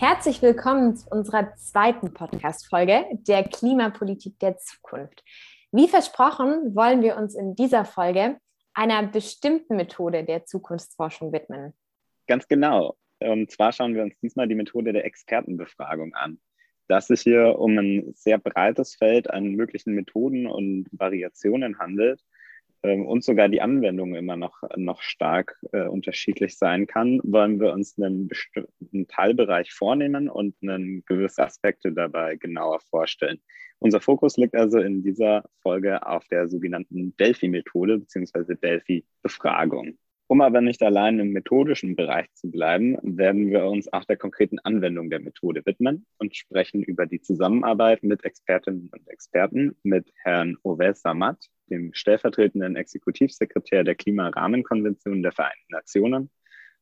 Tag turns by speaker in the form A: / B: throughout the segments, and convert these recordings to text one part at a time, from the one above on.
A: Herzlich willkommen zu unserer zweiten Podcast-Folge der Klimapolitik der Zukunft. Wie versprochen, wollen wir uns in dieser Folge einer bestimmten Methode der Zukunftsforschung widmen.
B: Ganz genau. Und zwar schauen wir uns diesmal die Methode der Expertenbefragung an. Dass sich hier um ein sehr breites Feld an möglichen Methoden und Variationen handelt, ähm, und sogar die Anwendung immer noch, noch stark äh, unterschiedlich sein kann, wollen wir uns einen bestimmten Teilbereich vornehmen und einen gewisse Aspekte dabei genauer vorstellen. Unser Fokus liegt also in dieser Folge auf der sogenannten Delphi-Methode bzw. Delphi-Befragung. Um aber nicht allein im methodischen Bereich zu bleiben, werden wir uns auch der konkreten Anwendung der Methode widmen und sprechen über die Zusammenarbeit mit Expertinnen und Experten, mit Herrn Ovel Samat, dem stellvertretenden Exekutivsekretär der Klimarahmenkonvention der Vereinten Nationen,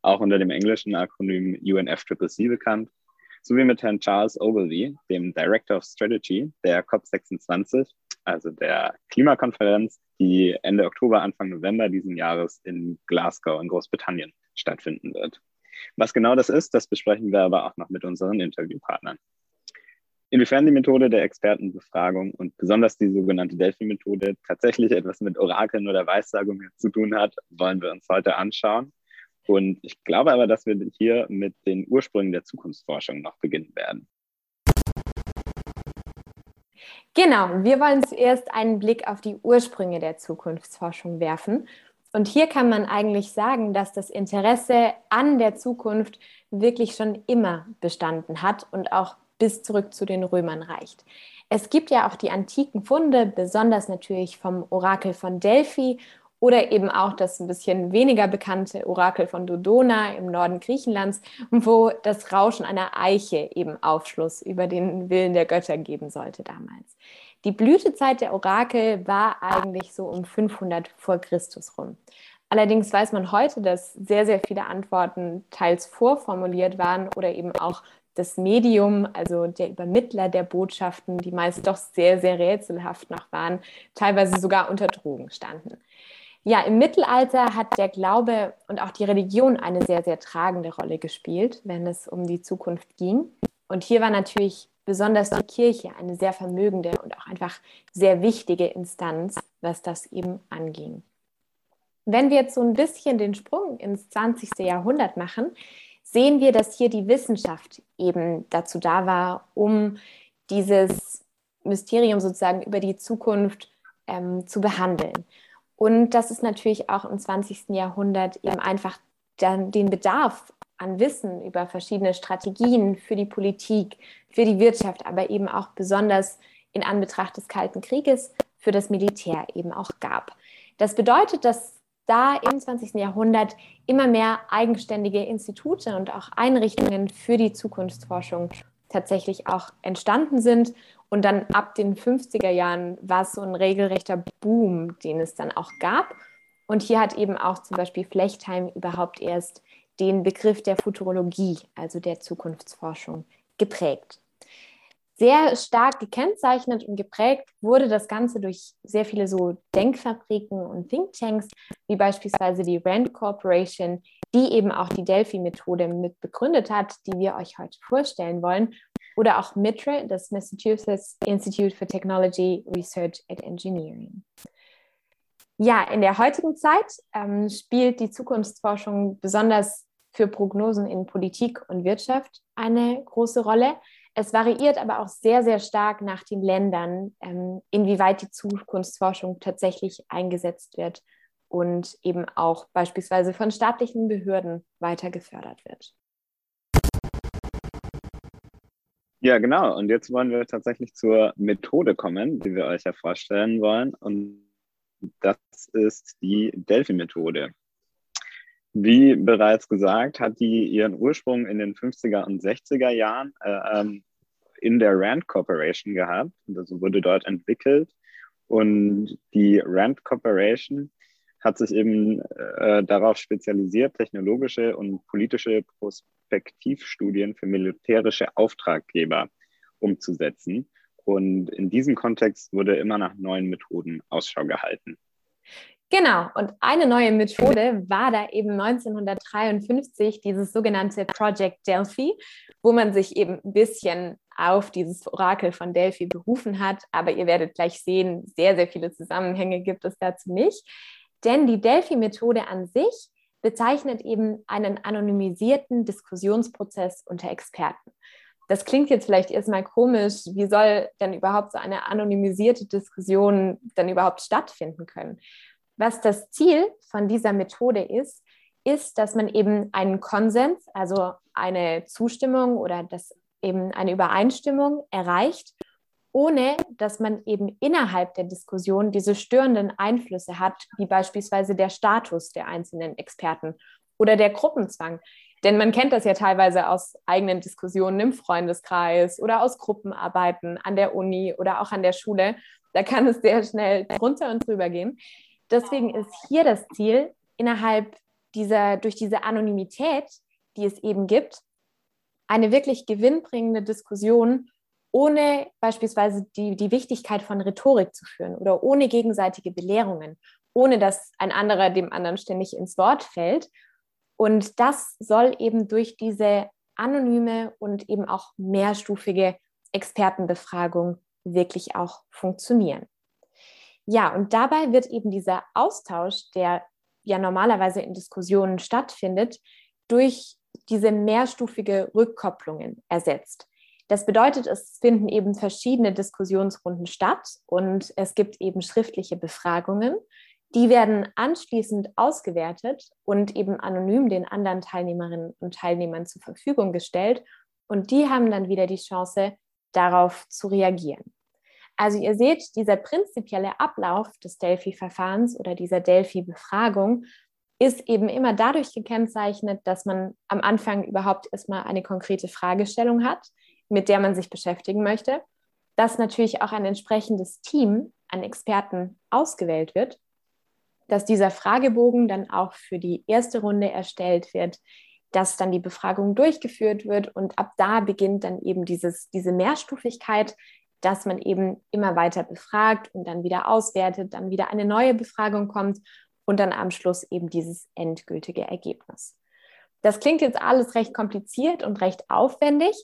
B: auch unter dem englischen Akronym UNFCCC bekannt, sowie mit Herrn Charles Ogilvy, dem Director of Strategy der COP26, also der Klimakonferenz, die Ende Oktober, Anfang November diesen Jahres in Glasgow in Großbritannien stattfinden wird. Was genau das ist, das besprechen wir aber auch noch mit unseren Interviewpartnern. Inwiefern die Methode der Expertenbefragung und besonders die sogenannte Delphi-Methode tatsächlich etwas mit Orakeln oder Weissagungen zu tun hat, wollen wir uns heute anschauen. Und ich glaube aber, dass wir hier mit den Ursprüngen der Zukunftsforschung noch beginnen werden.
A: Genau, wir wollen zuerst einen Blick auf die Ursprünge der Zukunftsforschung werfen. Und hier kann man eigentlich sagen, dass das Interesse an der Zukunft wirklich schon immer bestanden hat und auch bis zurück zu den Römern reicht. Es gibt ja auch die antiken Funde, besonders natürlich vom Orakel von Delphi oder eben auch das ein bisschen weniger bekannte Orakel von Dodona im Norden Griechenlands, wo das Rauschen einer Eiche eben Aufschluss über den Willen der Götter geben sollte damals. Die Blütezeit der Orakel war eigentlich so um 500 vor Christus rum. Allerdings weiß man heute, dass sehr, sehr viele Antworten teils vorformuliert waren oder eben auch das Medium, also der Übermittler der Botschaften, die meist doch sehr, sehr rätselhaft noch waren, teilweise sogar unter Drogen standen. Ja, im Mittelalter hat der Glaube und auch die Religion eine sehr, sehr tragende Rolle gespielt, wenn es um die Zukunft ging. Und hier war natürlich besonders die Kirche eine sehr vermögende und auch einfach sehr wichtige Instanz, was das eben anging. Wenn wir jetzt so ein bisschen den Sprung ins 20. Jahrhundert machen, sehen wir, dass hier die Wissenschaft eben dazu da war, um dieses Mysterium sozusagen über die Zukunft ähm, zu behandeln. Und das ist natürlich auch im 20. Jahrhundert eben einfach dann den Bedarf an Wissen über verschiedene Strategien für die Politik, für die Wirtschaft, aber eben auch besonders in Anbetracht des Kalten Krieges für das Militär eben auch gab. Das bedeutet, dass da im 20. Jahrhundert immer mehr eigenständige Institute und auch Einrichtungen für die Zukunftsforschung tatsächlich auch entstanden sind. Und dann ab den 50er Jahren war es so ein regelrechter Boom, den es dann auch gab. Und hier hat eben auch zum Beispiel Flechtheim überhaupt erst den Begriff der Futurologie, also der Zukunftsforschung, geprägt. Sehr stark gekennzeichnet und geprägt wurde das Ganze durch sehr viele so Denkfabriken und Thinktanks, wie beispielsweise die Rand Corporation, die eben auch die Delphi-Methode mit begründet hat, die wir euch heute vorstellen wollen. Oder auch MITRE, das Massachusetts Institute for Technology, Research and Engineering. Ja, in der heutigen Zeit ähm, spielt die Zukunftsforschung besonders für Prognosen in Politik und Wirtschaft eine große Rolle. Es variiert aber auch sehr, sehr stark nach den Ländern, ähm, inwieweit die Zukunftsforschung tatsächlich eingesetzt wird und eben auch beispielsweise von staatlichen Behörden weiter gefördert wird.
B: Ja, genau. Und jetzt wollen wir tatsächlich zur Methode kommen, die wir euch ja vorstellen wollen. Und das ist die Delphi-Methode. Wie bereits gesagt, hat die ihren Ursprung in den 50er und 60er Jahren äh, ähm, in der Rand Corporation gehabt. Also wurde dort entwickelt. Und die Rand Corporation hat sich eben äh, darauf spezialisiert, technologische und politische Prospektivstudien für militärische Auftraggeber umzusetzen. Und in diesem Kontext wurde immer nach neuen Methoden Ausschau gehalten.
A: Genau, und eine neue Methode war da eben 1953 dieses sogenannte Project Delphi, wo man sich eben ein bisschen auf dieses Orakel von Delphi berufen hat. Aber ihr werdet gleich sehen, sehr, sehr viele Zusammenhänge gibt es dazu nicht. Denn die Delphi-Methode an sich bezeichnet eben einen anonymisierten Diskussionsprozess unter Experten. Das klingt jetzt vielleicht erstmal komisch. Wie soll denn überhaupt so eine anonymisierte Diskussion dann überhaupt stattfinden können? Was das Ziel von dieser Methode ist, ist, dass man eben einen Konsens, also eine Zustimmung oder das eben eine Übereinstimmung erreicht, ohne dass man eben innerhalb der Diskussion diese störenden Einflüsse hat, wie beispielsweise der Status der einzelnen Experten oder der Gruppenzwang. Denn man kennt das ja teilweise aus eigenen Diskussionen im Freundeskreis oder aus Gruppenarbeiten an der Uni oder auch an der Schule. Da kann es sehr schnell drunter und drüber gehen. Deswegen ist hier das Ziel, innerhalb dieser, durch diese Anonymität, die es eben gibt, eine wirklich gewinnbringende Diskussion ohne beispielsweise die, die Wichtigkeit von Rhetorik zu führen oder ohne gegenseitige Belehrungen, ohne dass ein anderer dem anderen ständig ins Wort fällt. Und das soll eben durch diese anonyme und eben auch mehrstufige Expertenbefragung wirklich auch funktionieren. Ja, und dabei wird eben dieser Austausch, der ja normalerweise in Diskussionen stattfindet, durch diese mehrstufige Rückkopplungen ersetzt. Das bedeutet, es finden eben verschiedene Diskussionsrunden statt und es gibt eben schriftliche Befragungen. Die werden anschließend ausgewertet und eben anonym den anderen Teilnehmerinnen und Teilnehmern zur Verfügung gestellt. Und die haben dann wieder die Chance, darauf zu reagieren. Also ihr seht, dieser prinzipielle Ablauf des Delphi-Verfahrens oder dieser Delphi-Befragung ist eben immer dadurch gekennzeichnet, dass man am Anfang überhaupt erstmal eine konkrete Fragestellung hat, mit der man sich beschäftigen möchte, dass natürlich auch ein entsprechendes Team an Experten ausgewählt wird, dass dieser Fragebogen dann auch für die erste Runde erstellt wird, dass dann die Befragung durchgeführt wird und ab da beginnt dann eben dieses, diese Mehrstufigkeit, dass man eben immer weiter befragt und dann wieder auswertet, dann wieder eine neue Befragung kommt und dann am Schluss eben dieses endgültige Ergebnis. Das klingt jetzt alles recht kompliziert und recht aufwendig,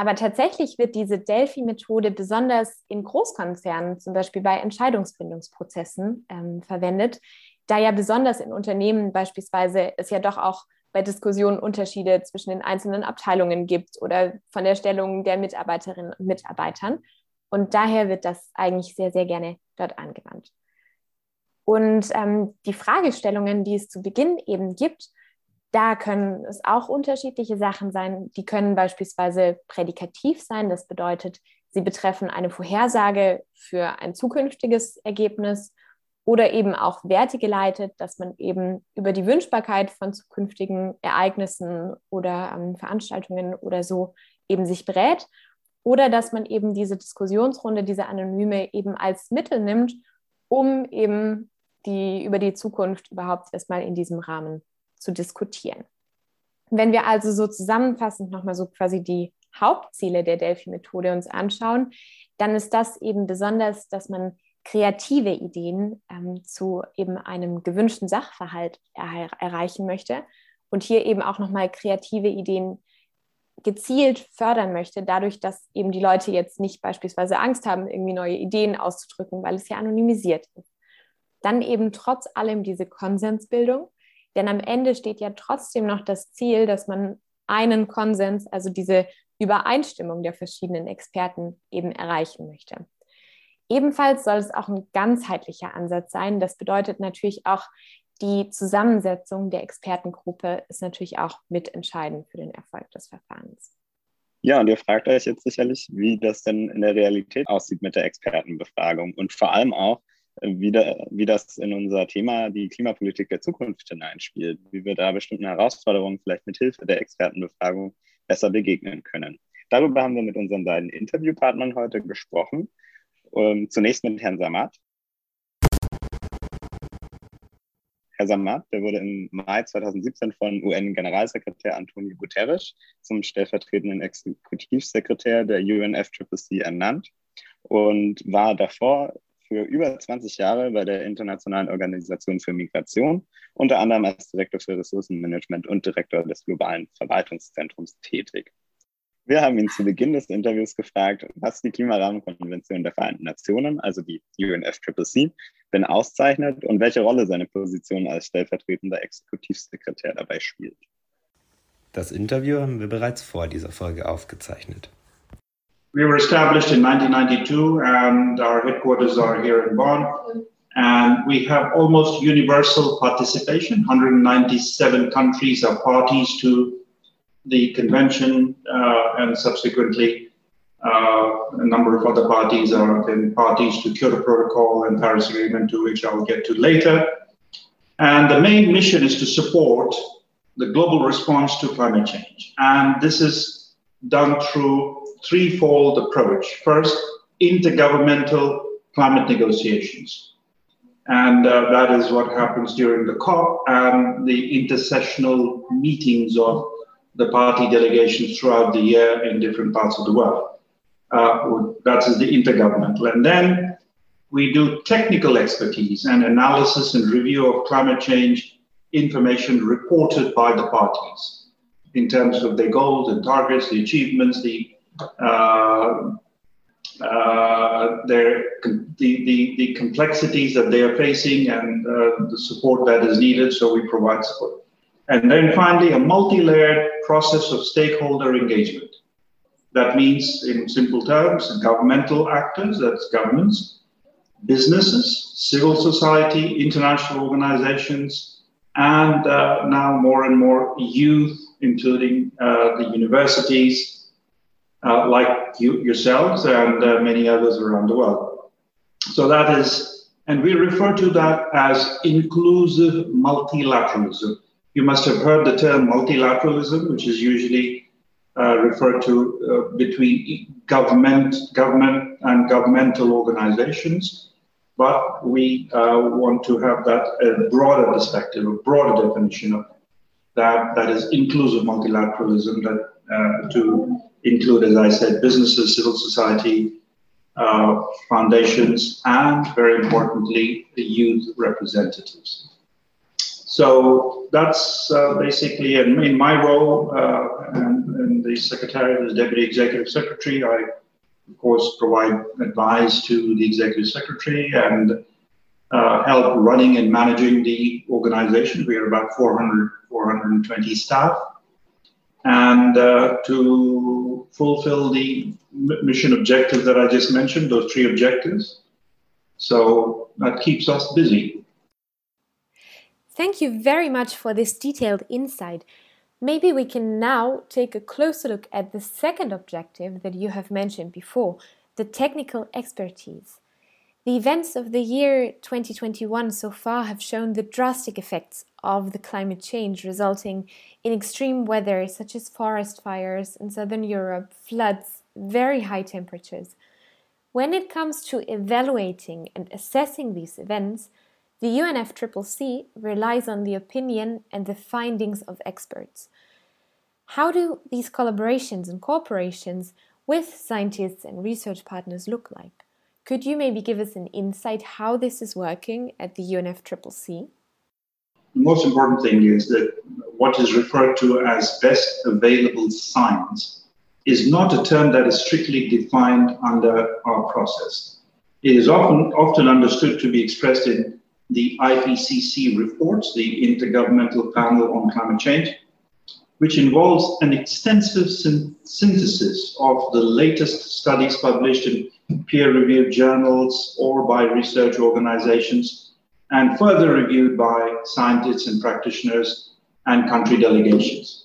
A: aber tatsächlich wird diese Delphi-Methode besonders in Großkonzernen, zum Beispiel bei Entscheidungsfindungsprozessen, ähm, verwendet, da ja besonders in Unternehmen beispielsweise es ja doch auch bei Diskussionen Unterschiede zwischen den einzelnen Abteilungen gibt oder von der Stellung der Mitarbeiterinnen und Mitarbeitern. Und daher wird das eigentlich sehr, sehr gerne dort angewandt. Und ähm, die Fragestellungen, die es zu Beginn eben gibt, da können es auch unterschiedliche Sachen sein. Die können beispielsweise prädikativ sein. Das bedeutet, sie betreffen eine Vorhersage für ein zukünftiges Ergebnis oder eben auch wertegeleitet, dass man eben über die Wünschbarkeit von zukünftigen Ereignissen oder ähm, Veranstaltungen oder so eben sich berät oder dass man eben diese Diskussionsrunde, diese Anonyme eben als Mittel nimmt, um eben die, über die Zukunft überhaupt erstmal in diesem Rahmen zu diskutieren. Wenn wir also so zusammenfassend nochmal so quasi die Hauptziele der Delphi-Methode uns anschauen, dann ist das eben besonders, dass man kreative Ideen ähm, zu eben einem gewünschten Sachverhalt er erreichen möchte und hier eben auch nochmal kreative Ideen gezielt fördern möchte, dadurch, dass eben die Leute jetzt nicht beispielsweise Angst haben, irgendwie neue Ideen auszudrücken, weil es ja anonymisiert ist. Dann eben trotz allem diese Konsensbildung, denn am Ende steht ja trotzdem noch das Ziel, dass man einen Konsens, also diese Übereinstimmung der verschiedenen Experten eben erreichen möchte. Ebenfalls soll es auch ein ganzheitlicher Ansatz sein. Das bedeutet natürlich auch, die Zusammensetzung der Expertengruppe ist natürlich auch mitentscheidend für den Erfolg des Verfahrens.
B: Ja, und ihr fragt euch jetzt sicherlich, wie das denn in der Realität aussieht mit der Expertenbefragung und vor allem auch, wie, wie das in unser Thema die Klimapolitik der Zukunft hineinspielt, wie wir da bestimmten Herausforderungen vielleicht mit Hilfe der Expertenbefragung besser begegnen können. Darüber haben wir mit unseren beiden Interviewpartnern heute gesprochen. Ähm, zunächst mit Herrn Samat. Herr Samat, der wurde im Mai 2017 von UN-Generalsekretär Antonio Guterres zum stellvertretenden Exekutivsekretär der UNFCCC ernannt und war davor für über 20 Jahre bei der Internationalen Organisation für Migration, unter anderem als Direktor für Ressourcenmanagement und Direktor des globalen Verwaltungszentrums tätig. Wir haben ihn zu Beginn des Interviews gefragt, was die Klimarahmenkonvention der Vereinten Nationen, also die UNFCCC, denn auszeichnet und welche Rolle seine Position als stellvertretender Exekutivsekretär dabei spielt.
C: Das Interview haben wir bereits vor dieser Folge aufgezeichnet.
D: We were established in 1992 and our headquarters are here in Bonn. And we have almost universal participation. 197 countries are parties to the convention, uh, and subsequently, uh, a number of other parties are then parties to Kyoto Protocol and Paris Agreement, to which I will get to later. And the main mission is to support the global response to climate change. And this is done through threefold approach. First, intergovernmental climate negotiations. And uh, that is what happens during the COP and the intersessional meetings of the party delegations throughout the year in different parts of the world. Uh, that is the intergovernmental. And then we do technical expertise and analysis and review of climate change information reported by the parties in terms of their goals and targets, the achievements, the their, the, the, the, complexities that they are facing and uh, the support that is needed, so we provide support. And then finally, a multi-layered process of stakeholder engagement. That means, in simple terms, governmental actors, that's governments, businesses, civil society, international organizations, and uh, now more and more youth, including uh, the universities, uh, like you yourselves and uh, many others around the world. So that is, and we refer to that as inclusive multilateralism. You must have heard the term multilateralism, which is usually uh, referred to uh, between government, government and governmental organizations. But we uh, want to have that a broader perspective, a broader definition of that, that is inclusive multilateralism that uh, to include, as I said, businesses, civil society, uh, foundations, and very importantly, the youth representatives. So that's uh, basically in, my role uh, and, and, the Secretariat as Deputy Executive Secretary. I, of course, provide advice to the Executive Secretary and uh, help running and managing the organization. We are about 400, 420 staff and uh, to fulfill the mission objective that I just mentioned, those three objectives. So that keeps us busy.
A: Thank you very much for this detailed insight. Maybe we can now take a closer look at the second objective that you have mentioned before the technical expertise. The events of the year 2021 so far have shown the drastic effects of the climate change, resulting in extreme weather such as forest fires in southern Europe, floods, very high temperatures. When it comes to evaluating and assessing these events, the UNFCCC relies on the opinion and the findings of experts. How do these collaborations and cooperations with scientists and research partners look like? Could you maybe give us an insight how this is working at the UNFCCC?
D: The most important thing is that what is referred to as best available science is not a term that is strictly defined under our process. It is often, often understood to be expressed in the IPCC reports, the Intergovernmental Panel on Climate Change, which involves an extensive synthesis of the latest studies published in peer-reviewed journals or by research organizations, and further reviewed by scientists and practitioners and country delegations.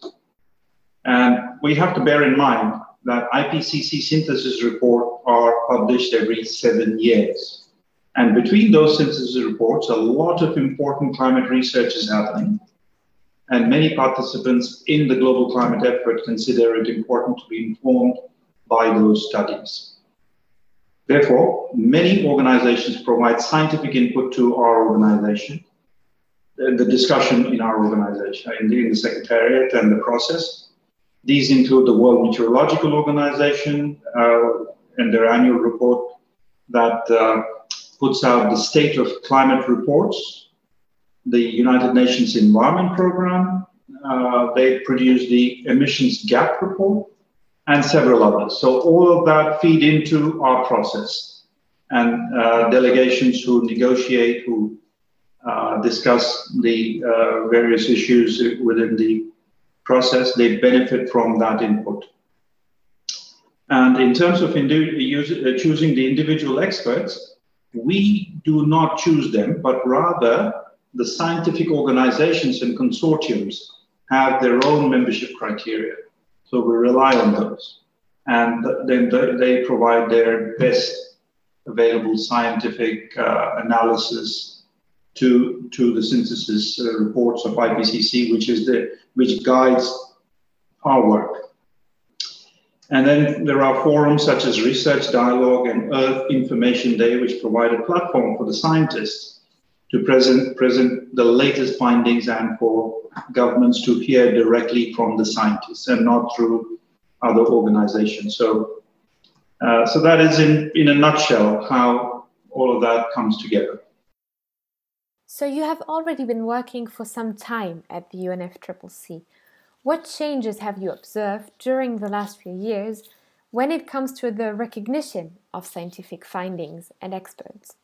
D: And we have to bear in mind that IPCC synthesis reports are published every seven years. And between those synthesis reports, a lot of important climate research is happening. And many participants in the global climate effort consider it important to be informed by those studies. Therefore, many organizations provide scientific input to our organization, the, the discussion in our organization, in the, in the Secretariat and the process. These include the World Meteorological Organization uh, and their annual report that uh, puts out the state of climate reports, the United Nations Environment Program, uh, they produce the emissions gap report, and several others. So all of that feed into our process. And uh, delegations who negotiate, who uh, discuss the uh, various issues within the process, they benefit from that input. And in terms of indi- uh, choosing the individual experts, we do not choose them, but rather the scientific organizations and consortiums have their own membership criteria. So we rely on those. And then they provide their best available scientific uh, analysis to, to the synthesis uh, reports of IPCC, which is the which guides our work. And then there are forums such as Research Dialogue and Earth Information Day, which provide a platform for the scientists to present, present the latest findings and for governments to hear directly from the scientists and not through other organizations. So, uh, so that is in, in a nutshell how all of that comes together.
A: So you have already been working for some time at the UNFCCC. What changes have you observed during the last few years when it comes to the recognition of scientific findings and experts?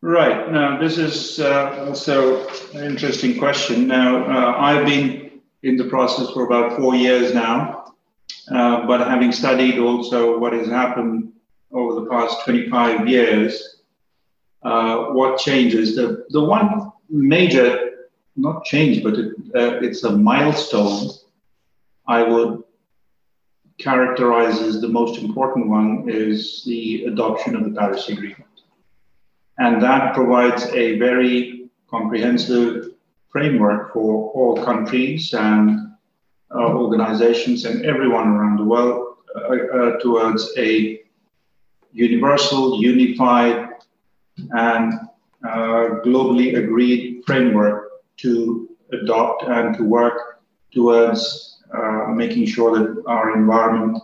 D: Right. Now, this is uh, also an interesting question. Now, uh, I've been in the process for about four years now, uh, but having studied also what has happened over the past 25 years, uh, what changes? The, the one major, not change, but it, uh, it's a milestone I would characterize as the most important one is the adoption of the Paris Agreement. And that provides a very comprehensive framework for all countries and uh, organizations and everyone around the world uh, uh, towards a universal, unified, and uh, globally agreed framework to adopt and to work towards uh, making sure that our environment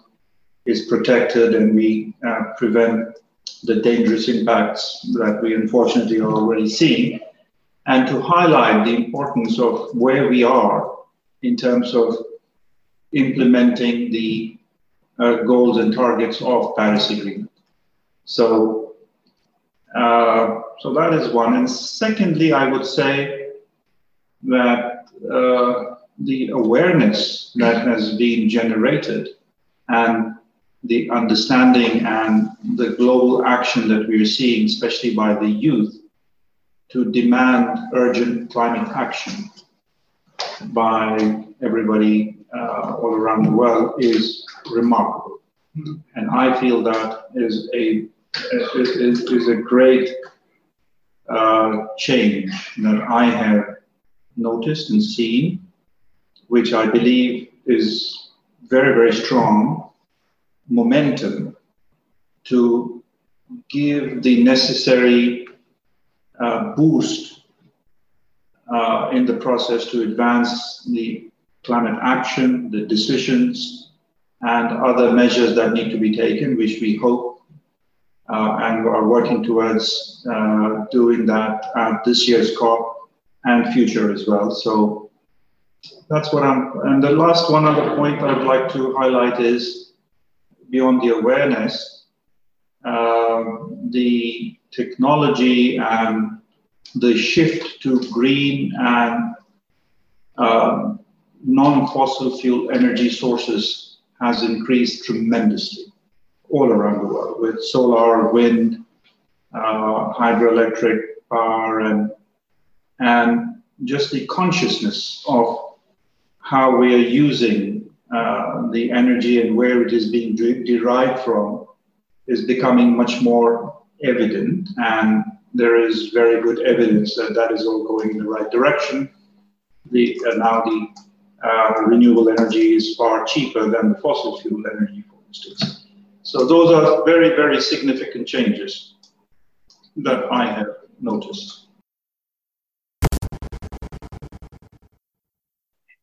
D: is protected and we uh, prevent the dangerous impacts that we unfortunately are already seeing, and to highlight the importance of where we are in terms of implementing the uh, goals and targets of Paris Agreement. So, uh, so that is one. And secondly, I would say that uh, the awareness that has been generated and the understanding and the global action that we are seeing, especially by the youth, to demand urgent climate action by everybody uh, all around the world is remarkable. And I feel that is a is, is a great uh, change that I have noticed and seen, which I believe is very, very strong momentum to give the necessary uh, boost uh, in the process to advance the climate action, the decisions, and other measures that need to be taken, which we hope uh, and are working towards uh, doing that at this year's COP and future as well. So that's what I'm. And the last one other point I'd like to highlight is beyond the awareness, um, the technology and the shift to green and um, non-fossil fuel energy sources has increased tremendously all around the world with solar, wind, uh, hydroelectric power, and and just the consciousness of how we are using uh, the energy and where it is being de- derived from is becoming much more evident. And there is very good evidence that that is all going in the right direction. The, uh, now the uh, renewable energy is far cheaper than the fossil fuel energy, for instance. So those are very, very significant changes that I have noticed.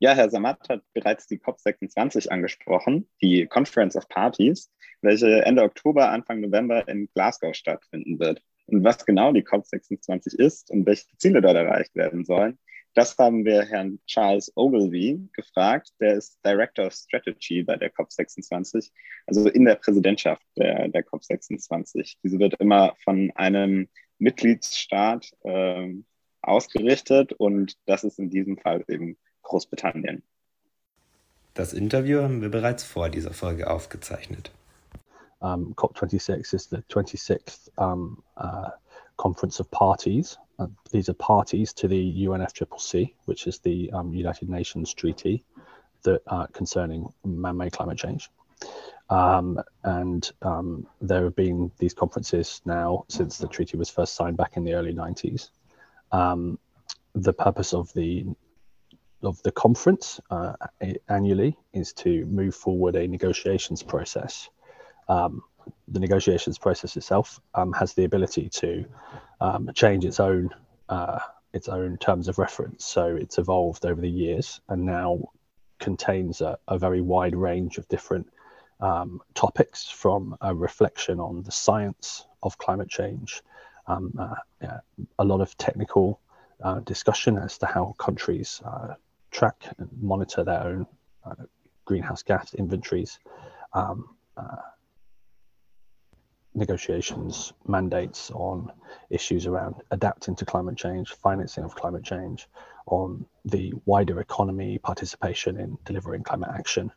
B: Ja, Herr Samat hat bereits die COP26 angesprochen, die Conference of Parties, welche Ende Oktober, Anfang November in Glasgow stattfinden wird. Und was genau die COP26 ist und welche Ziele dort erreicht werden sollen, das haben wir Herrn Charles Ogilvy gefragt. Der ist Director of Strategy bei der COP26, also in der Präsidentschaft der, der COP26. Diese wird immer von einem Mitgliedsstaat äh, ausgerichtet und das ist in diesem Fall eben Großbritannien.
C: Das Interview haben wir bereits vor dieser Folge aufgezeichnet.
E: Um, COP26 is the 26th um, uh, Conference of Parties. Uh, these are parties to the UNFCCC, which is the um, United Nations Treaty that uh, concerning man-made climate change. Um, and um, there have been these conferences now since the treaty was first signed back in the early 90s. Um, the purpose of the of the conference uh, annually is to move forward a negotiations process. Um, the negotiations process itself um, has the ability to um, change its own uh, its own terms of reference. So it's evolved over the years and now contains a, a very wide range of different um, topics from a reflection on the science of climate change, um, uh, yeah, a lot of technical uh, discussion as to how countries uh, track and monitor their own uh, greenhouse gas inventories, um, uh, negotiations, mandates on issues around adapting to climate change, financing of climate change, on the wider economy, participation in delivering climate action,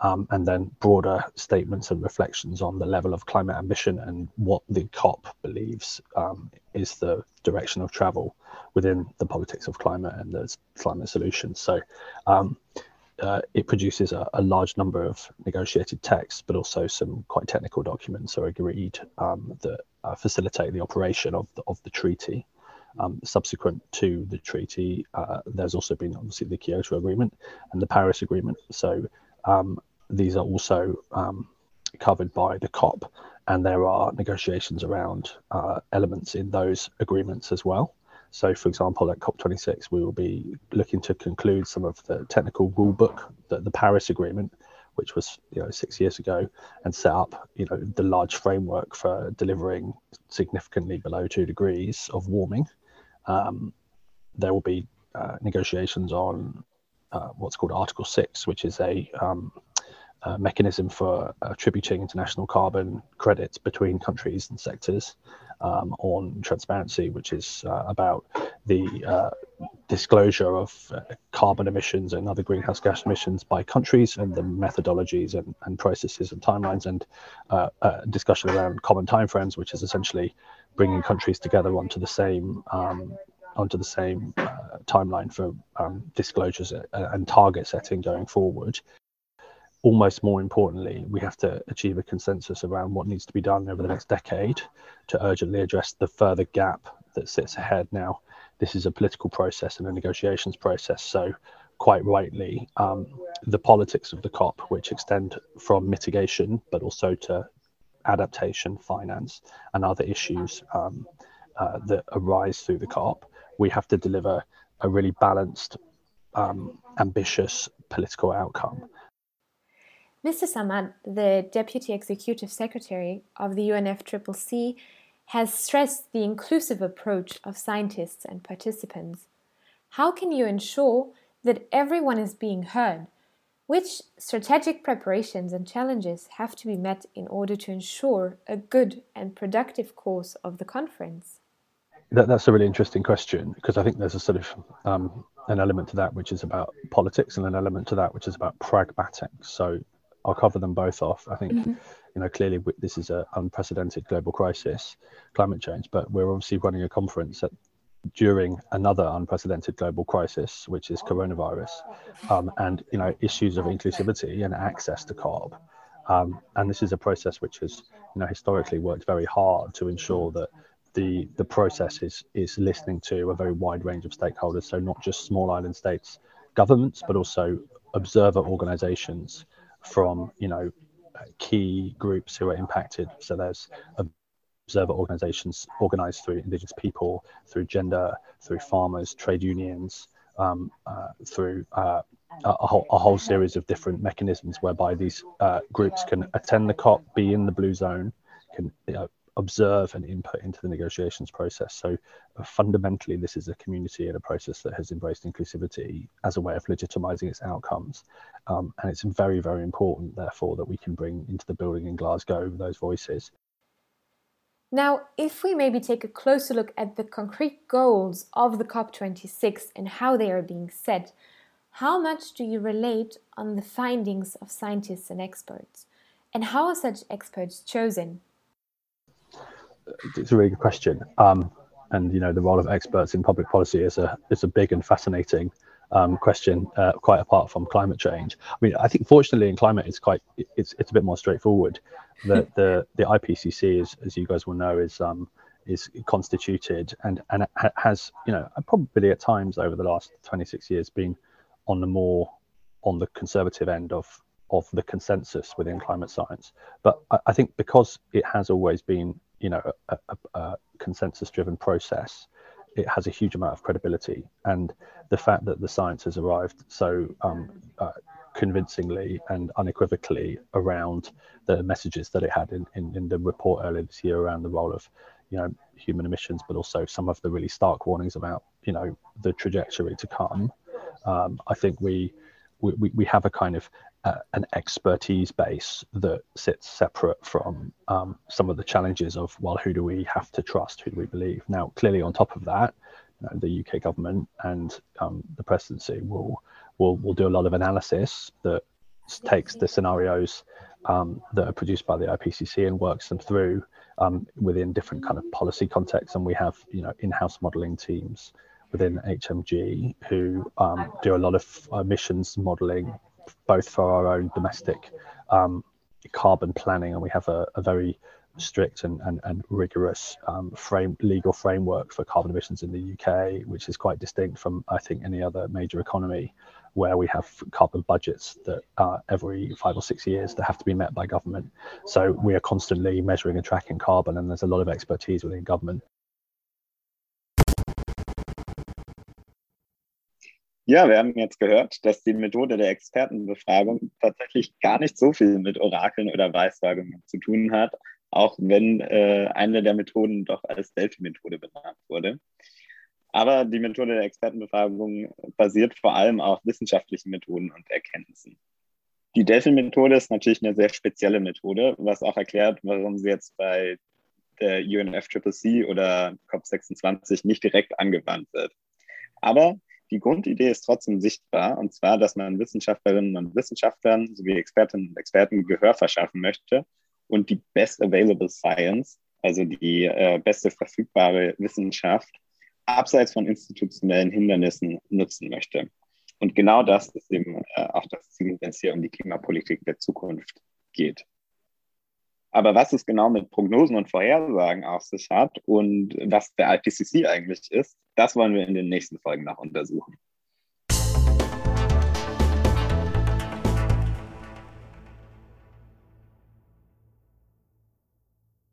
E: um, and then broader statements and reflections on the level of climate ambition and what the COP believes um, is the direction of travel within the politics of climate and the climate solutions. So um, uh, it produces a, a, large number of negotiated texts, but also some quite technical documents are agreed um, that uh, facilitate the operation of the, of the treaty. Um, subsequent to the treaty, uh, there's also been obviously the Kyoto Agreement and the Paris Agreement. So um, these are also um, covered by the COP, and there are negotiations around uh, elements in those agreements as well. So, for example, at COP26, we will be looking to conclude some of the technical rule book, the, the Paris Agreement, which was you know six years ago, and set up you know the large framework for delivering significantly below two degrees of warming. Um, there will be uh, negotiations on uh, what's called Article Six, which is a um, uh, mechanism for attributing international carbon credits between countries and sectors um, on transparency, which is uh, about the uh, disclosure of uh, carbon emissions and other greenhouse gas emissions by countries and the methodologies and, and processes and timelines and uh, discussion around common timeframes, which is essentially bringing countries together onto the same um, onto the same uh, timeline for um, disclosures and target setting going forward almost more importantly, we have to achieve a consensus around what needs to be done over the next decade to urgently address the further gap that sits ahead. Now, this is a political process and a negotiations process. So, quite rightly, um, the politics of the COP, which extend from mitigation but also to adaptation, finance, and other issues um, uh, that arise through the COP, we have to deliver a really balanced, um, ambitious political outcome.
A: Mr. Sarmad, the Deputy Executive Secretary of the UNFCCC, has stressed the inclusive approach of scientists and participants. How can you ensure that everyone is being heard? Which strategic preparations and challenges have to be met in order to ensure a good and productive course of the conference?
E: That, that's a really interesting question because I think there's a sort of um, an element to that which is about politics and an element to that which is about pragmatics. So I'll cover them both off. I think, mm-hmm. you know, clearly this is an unprecedented global crisis, climate change, but we're obviously running a conference at, during another unprecedented global crisis, which is coronavirus, um, and you know, issues of inclusivity and access to COP. Um, and this is a process which has, you know, historically worked very hard to ensure that the the process is is listening to a very wide range of stakeholders. So not just small island states, governments, but also observer organisations from you know key groups who are impacted. So there's observer organizations organized through indigenous people, through gender, through farmers, trade unions, um, uh, through uh, a, whole, a, whole, series of different mechanisms whereby these uh, groups can attend the COP, be in the blue zone, can you know, observe and input into the negotiations process. So uh, fundamentally, this is a community and a process that has embraced inclusivity as a way of legitimizing its outcomes. Um, and it's very, very important, therefore, that we can bring into the building in Glasgow those voices.
A: Now, if we maybe take a closer look at the concrete goals of the COP26 and how they are being set, how much do you relate on the findings of scientists and experts? And how are such experts chosen?
E: It's a really good question. Um, and you know, the role of experts in public policy is a is a big and fascinating um, question, uh, quite apart from climate change. I mean, I think fortunately in climate it's quite it's it's a bit more straightforward. The the the IPCC is, as you guys will know, is um, is constituted and and has you know probably at times over the last 26 years been on the more on the conservative end of of the consensus within climate science. But I, I think because it has always been you know a, a, a consensus driven process it has a huge amount of credibility. And the fact that the science has arrived so um, uh, convincingly and unequivocally around the messages that it had in, in, in, the report earlier this year around the role of you know human emissions but also some of the really stark warnings about you know the trajectory to come um, i think we, we we have a kind of uh, an expertise base that sits separate from um, some of the challenges of well who do we have to trust? Who do we believe? Now clearly on top of that you know, the uk government and um, the presidency will will will do a lot of analysis that takes the scenarios um, that are produced by the ipcc and works them through um, within different kind of policy contexts. And we have you know in-house modeling teams within HMG who um, do a lot of emissions modeling both for our own domestic um, carbon planning, and we have a, a very strict and, and, and rigorous um, frame legal framework for carbon emissions in the UK, which is quite distinct from I think any other major economy, where we have carbon budgets that uh, every five or six years that have to be met by government. So we are constantly measuring and tracking carbon, and there's a lot of expertise within government
B: Ja, wir haben jetzt gehört, dass die Methode der Expertenbefragung tatsächlich gar nicht so viel mit Orakeln oder Weissagungen zu tun hat, auch wenn äh, eine der Methoden doch als Delphi-Methode benannt wurde. Aber die Methode der Expertenbefragung basiert vor allem auf wissenschaftlichen Methoden und Erkenntnissen. Die Delphi-Methode ist natürlich eine sehr spezielle Methode, was auch erklärt, warum sie jetzt bei der UNFCCC oder COP26 nicht direkt angewandt wird. Aber die Grundidee ist trotzdem sichtbar, und zwar, dass man Wissenschaftlerinnen und Wissenschaftlern sowie Expertinnen und Experten Gehör verschaffen möchte und die Best Available Science, also die äh, beste verfügbare Wissenschaft, abseits von institutionellen Hindernissen nutzen möchte. Und genau das ist eben äh, auch das Ziel, wenn es hier um die Klimapolitik der Zukunft geht. Aber was es genau mit Prognosen und Vorhersagen auf sich hat und was der IPCC eigentlich ist, das wollen wir in den nächsten Folgen noch untersuchen.